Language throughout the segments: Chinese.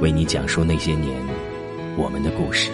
为你讲述那些年我们的故事。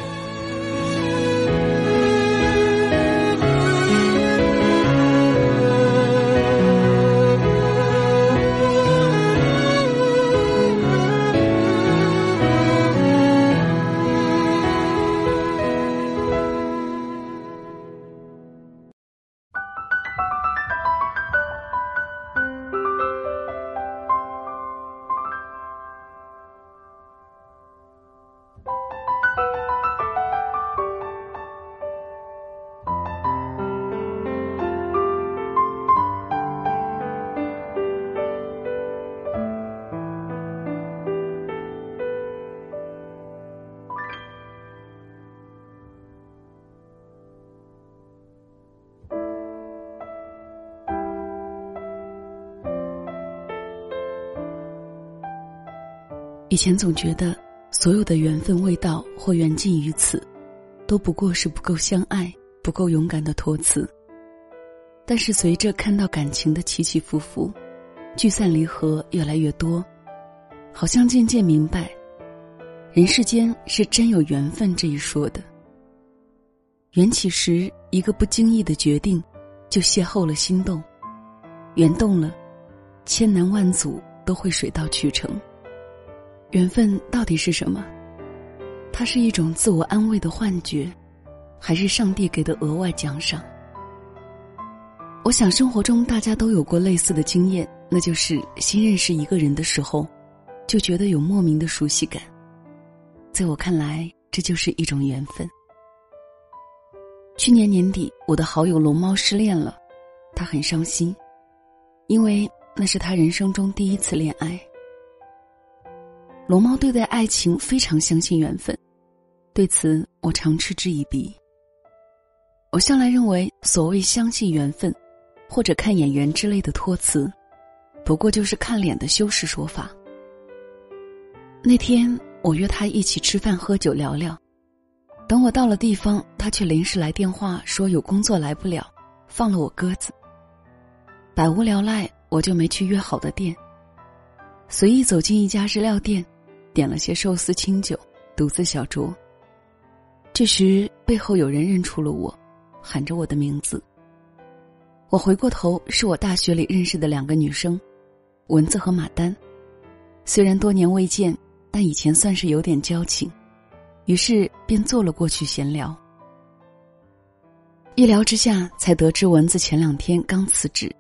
以前总觉得，所有的缘分未到或缘尽于此，都不过是不够相爱、不够勇敢的托词。但是随着看到感情的起起伏伏，聚散离合越来越多，好像渐渐明白，人世间是真有缘分这一说的。缘起时，一个不经意的决定，就邂逅了心动；缘动了，千难万阻都会水到渠成。缘分到底是什么？它是一种自我安慰的幻觉，还是上帝给的额外奖赏？我想生活中大家都有过类似的经验，那就是新认识一个人的时候，就觉得有莫名的熟悉感。在我看来，这就是一种缘分。去年年底，我的好友龙猫失恋了，他很伤心，因为那是他人生中第一次恋爱。龙猫对待爱情非常相信缘分，对此我常嗤之以鼻。我向来认为，所谓相信缘分，或者看眼缘之类的托词，不过就是看脸的修饰说法。那天我约他一起吃饭喝酒聊聊，等我到了地方，他却临时来电话说有工作来不了，放了我鸽子。百无聊赖，我就没去约好的店，随意走进一家日料店。点了些寿司清酒，独自小酌。这时，背后有人认出了我，喊着我的名字。我回过头，是我大学里认识的两个女生，蚊子和马丹。虽然多年未见，但以前算是有点交情，于是便坐了过去闲聊。一聊之下，才得知蚊子前两天刚辞职，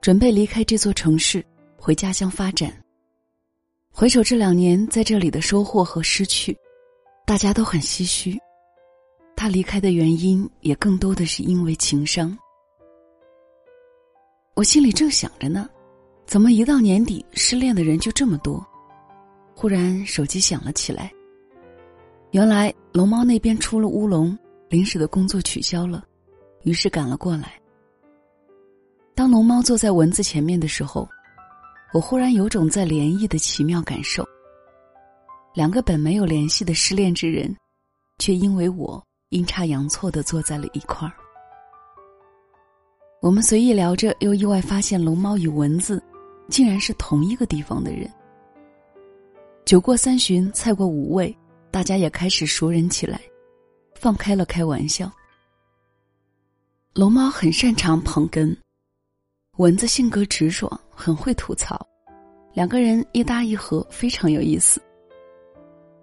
准备离开这座城市，回家乡发展。回首这两年在这里的收获和失去，大家都很唏嘘。他离开的原因也更多的是因为情伤。我心里正想着呢，怎么一到年底失恋的人就这么多？忽然手机响了起来。原来龙猫那边出了乌龙，临时的工作取消了，于是赶了过来。当龙猫坐在蚊子前面的时候。我忽然有种在联谊的奇妙感受。两个本没有联系的失恋之人，却因为我阴差阳错的坐在了一块儿。我们随意聊着，又意外发现龙猫与蚊子，竟然是同一个地方的人。酒过三巡，菜过五味，大家也开始熟人起来，放开了开玩笑。龙猫很擅长捧哏。蚊子性格直爽，很会吐槽，两个人一搭一合，非常有意思，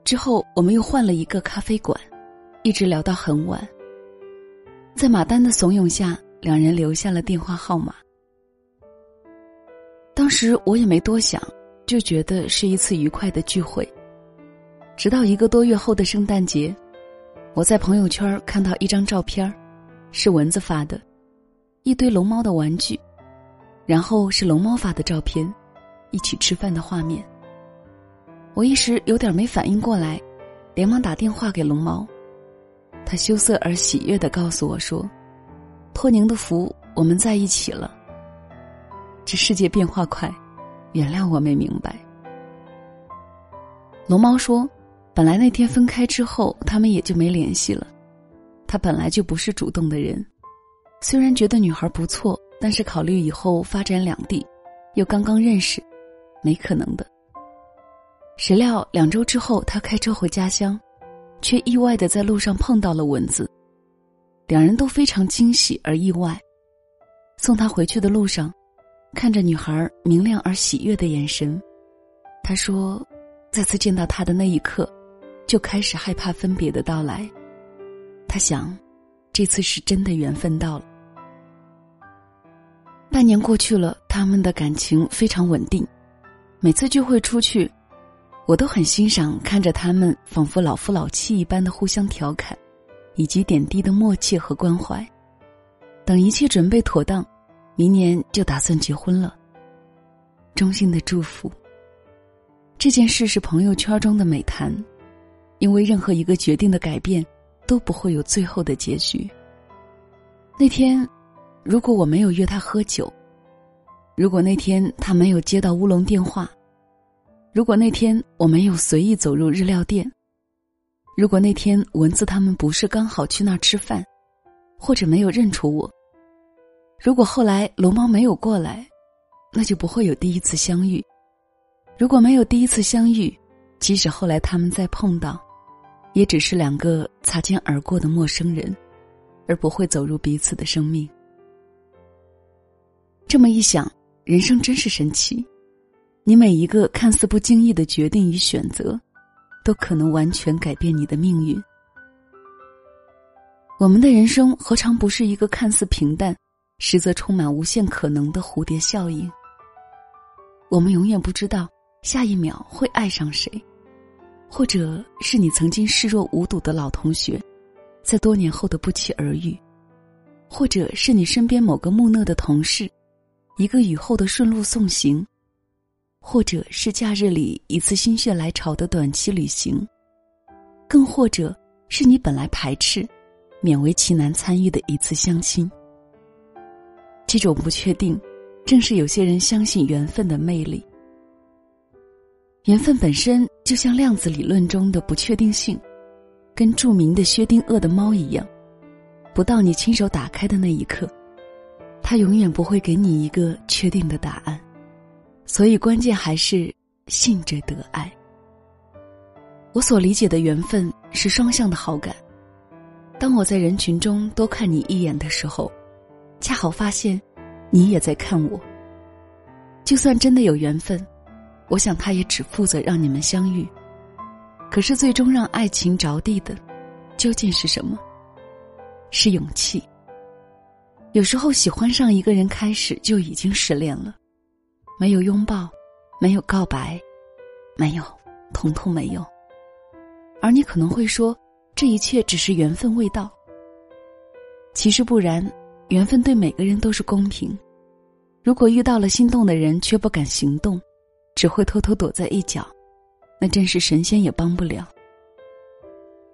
之后，我们又换了一个咖啡馆，一直聊到很晚。在马丹的怂恿下，两人留下了电话号码。当时我也没多想，就觉得是一次愉快的聚会。直到一个多月后的圣诞节，我在朋友圈看到一张照片是蚊子发的，一堆龙猫的玩具，然后是龙猫发的照片，一起吃饭的画面。我一时有点没反应过来，连忙打电话给龙猫。他羞涩而喜悦的告诉我说：“托您的福，我们在一起了。”这世界变化快，原谅我没明白。龙猫说：“本来那天分开之后，他们也就没联系了。他本来就不是主动的人，虽然觉得女孩不错，但是考虑以后发展两地，又刚刚认识，没可能的。谁料两周之后，他开车回家乡。”却意外的在路上碰到了蚊子，两人都非常惊喜而意外。送他回去的路上，看着女孩明亮而喜悦的眼神，他说：“再次见到她的那一刻，就开始害怕分别的到来。”他想，这次是真的缘分到了。半年过去了，他们的感情非常稳定，每次聚会出去。我都很欣赏看着他们仿佛老夫老妻一般的互相调侃，以及点滴的默契和关怀。等一切准备妥当，明年就打算结婚了。衷心的祝福。这件事是朋友圈中的美谈，因为任何一个决定的改变都不会有最后的结局。那天，如果我没有约他喝酒，如果那天他没有接到乌龙电话。如果那天我没有随意走入日料店，如果那天蚊子他们不是刚好去那儿吃饭，或者没有认出我，如果后来龙猫没有过来，那就不会有第一次相遇。如果没有第一次相遇，即使后来他们再碰到，也只是两个擦肩而过的陌生人，而不会走入彼此的生命。这么一想，人生真是神奇。你每一个看似不经意的决定与选择，都可能完全改变你的命运。我们的人生何尝不是一个看似平淡，实则充满无限可能的蝴蝶效应？我们永远不知道下一秒会爱上谁，或者是你曾经视若无睹的老同学，在多年后的不期而遇，或者是你身边某个木讷的同事，一个雨后的顺路送行。或者是假日里一次心血来潮的短期旅行，更或者是你本来排斥、勉为其难参与的一次相亲。这种不确定，正是有些人相信缘分的魅力。缘分本身就像量子理论中的不确定性，跟著名的薛定谔的猫一样，不到你亲手打开的那一刻，他永远不会给你一个确定的答案。所以，关键还是信者得爱。我所理解的缘分是双向的好感。当我在人群中多看你一眼的时候，恰好发现你也在看我。就算真的有缘分，我想他也只负责让你们相遇。可是，最终让爱情着地的，究竟是什么？是勇气。有时候，喜欢上一个人开始就已经失恋了。没有拥抱，没有告白，没有，统统没有。而你可能会说，这一切只是缘分未到。其实不然，缘分对每个人都是公平。如果遇到了心动的人却不敢行动，只会偷偷躲在一角，那真是神仙也帮不了。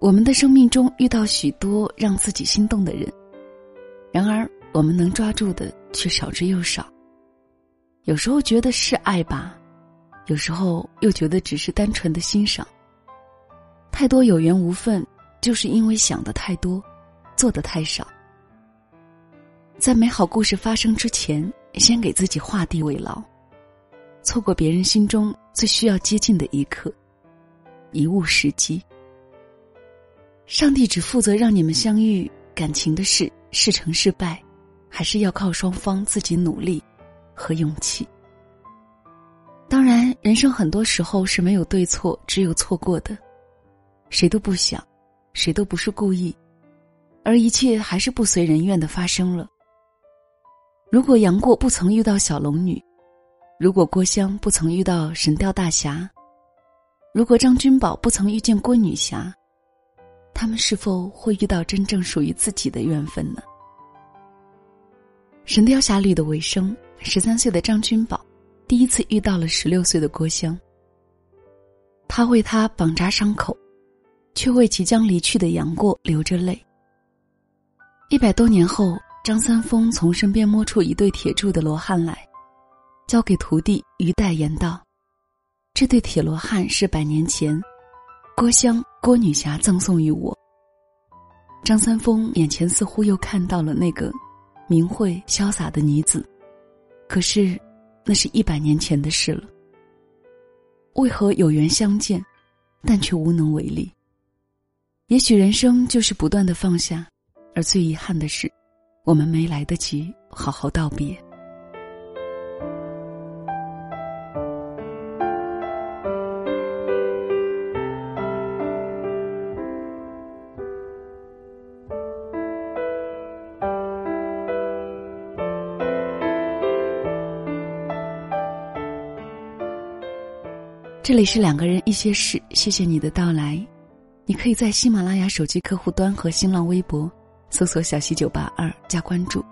我们的生命中遇到许多让自己心动的人，然而我们能抓住的却少之又少。有时候觉得是爱吧，有时候又觉得只是单纯的欣赏。太多有缘无分，就是因为想的太多，做的太少。在美好故事发生之前，先给自己画地为牢，错过别人心中最需要接近的一刻，贻误时机。上帝只负责让你们相遇，感情的事是成是败，还是要靠双方自己努力。和勇气。当然，人生很多时候是没有对错，只有错过的。谁都不想，谁都不是故意，而一切还是不随人愿的发生了。如果杨过不曾遇到小龙女，如果郭襄不曾遇到神雕大侠，如果张君宝不曾遇见郭女侠，他们是否会遇到真正属于自己的缘分呢？《神雕侠侣》的尾声，十三岁的张君宝第一次遇到了十六岁的郭襄。他为他绑扎伤口，却为即将离去的杨过流着泪。一百多年后，张三丰从身边摸出一对铁铸的罗汉来，交给徒弟于代言道：“这对铁罗汉是百年前郭襄郭女侠赠送于我。”张三丰眼前似乎又看到了那个。明慧潇洒的女子，可是，那是一百年前的事了。为何有缘相见，但却无能为力？也许人生就是不断的放下，而最遗憾的是，我们没来得及好好道别。这里是两个人一些事，谢谢你的到来。你可以在喜马拉雅手机客户端和新浪微博搜索“小溪九八二”加关注，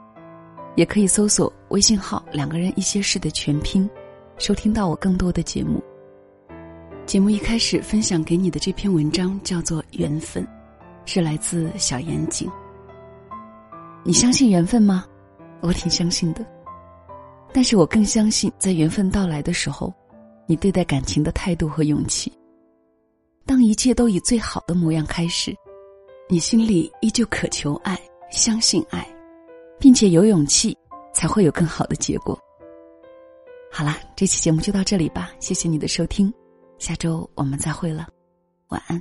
也可以搜索微信号“两个人一些事”的全拼，收听到我更多的节目。节目一开始分享给你的这篇文章叫做《缘分》，是来自小严谨。你相信缘分吗？我挺相信的，但是我更相信在缘分到来的时候。你对待感情的态度和勇气。当一切都以最好的模样开始，你心里依旧渴求爱，相信爱，并且有勇气，才会有更好的结果。好啦，这期节目就到这里吧，谢谢你的收听，下周我们再会了，晚安。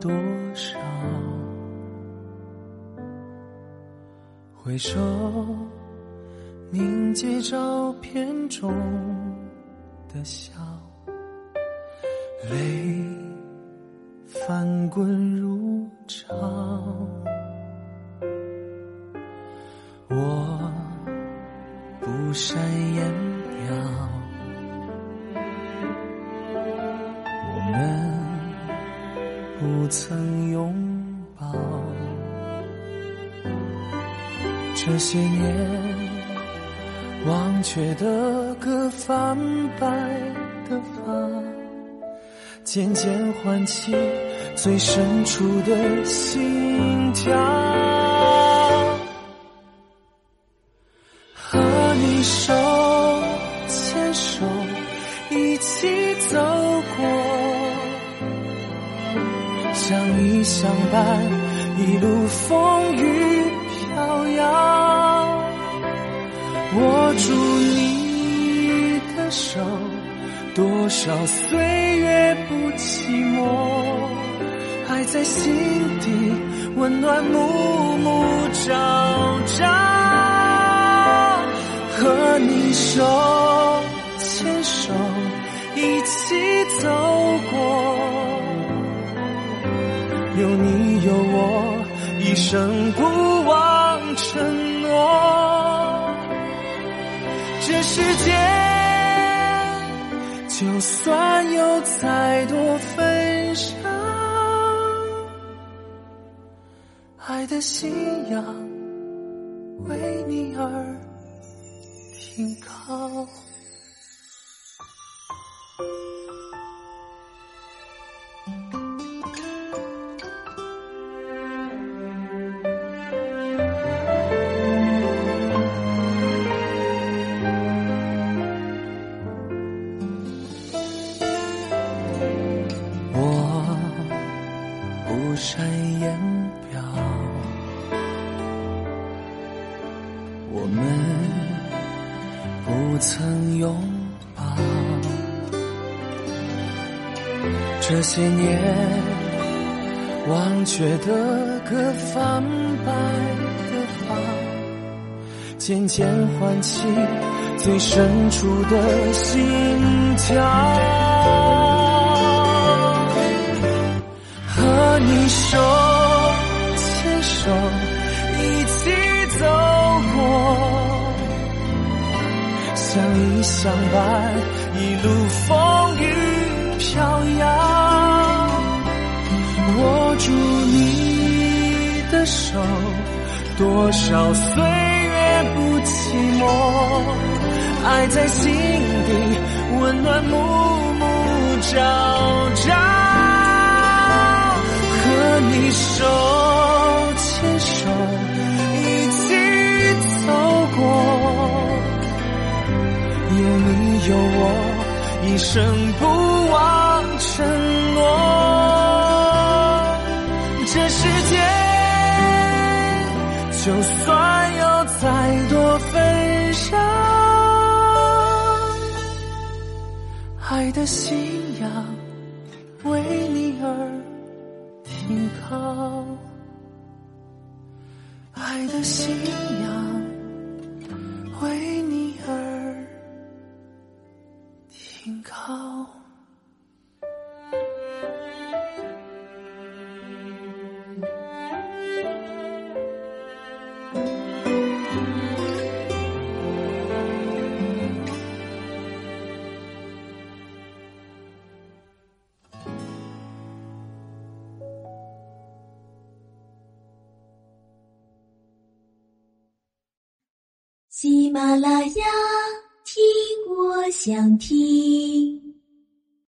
多少？回首凝结照片中的笑，泪翻滚如潮。我不善言表，不曾拥抱。这些年忘却的歌，泛白的发，渐渐唤起最深处的心跳。相伴，一路风雨飘摇。握住你的手，多少岁月不寂寞，爱在心底温暖，暮暮朝朝。和你手牵手一起走过，有你有我，一生不忘承诺。这世界就算有再多纷扰，爱的信仰为你而。停靠。不曾拥抱。这些年忘却的歌，泛白的发，渐渐唤起最深处的心跳。和你手相依相伴，一路风雨飘摇。握住你的手，多少岁月不寂寞，爱在心底，温暖暮暮朝朝。和你手牵手，一起走过，有我，一生不忘承诺。这世界，就算有再多纷扰，爱的心停靠。喜马拉雅，听我想听。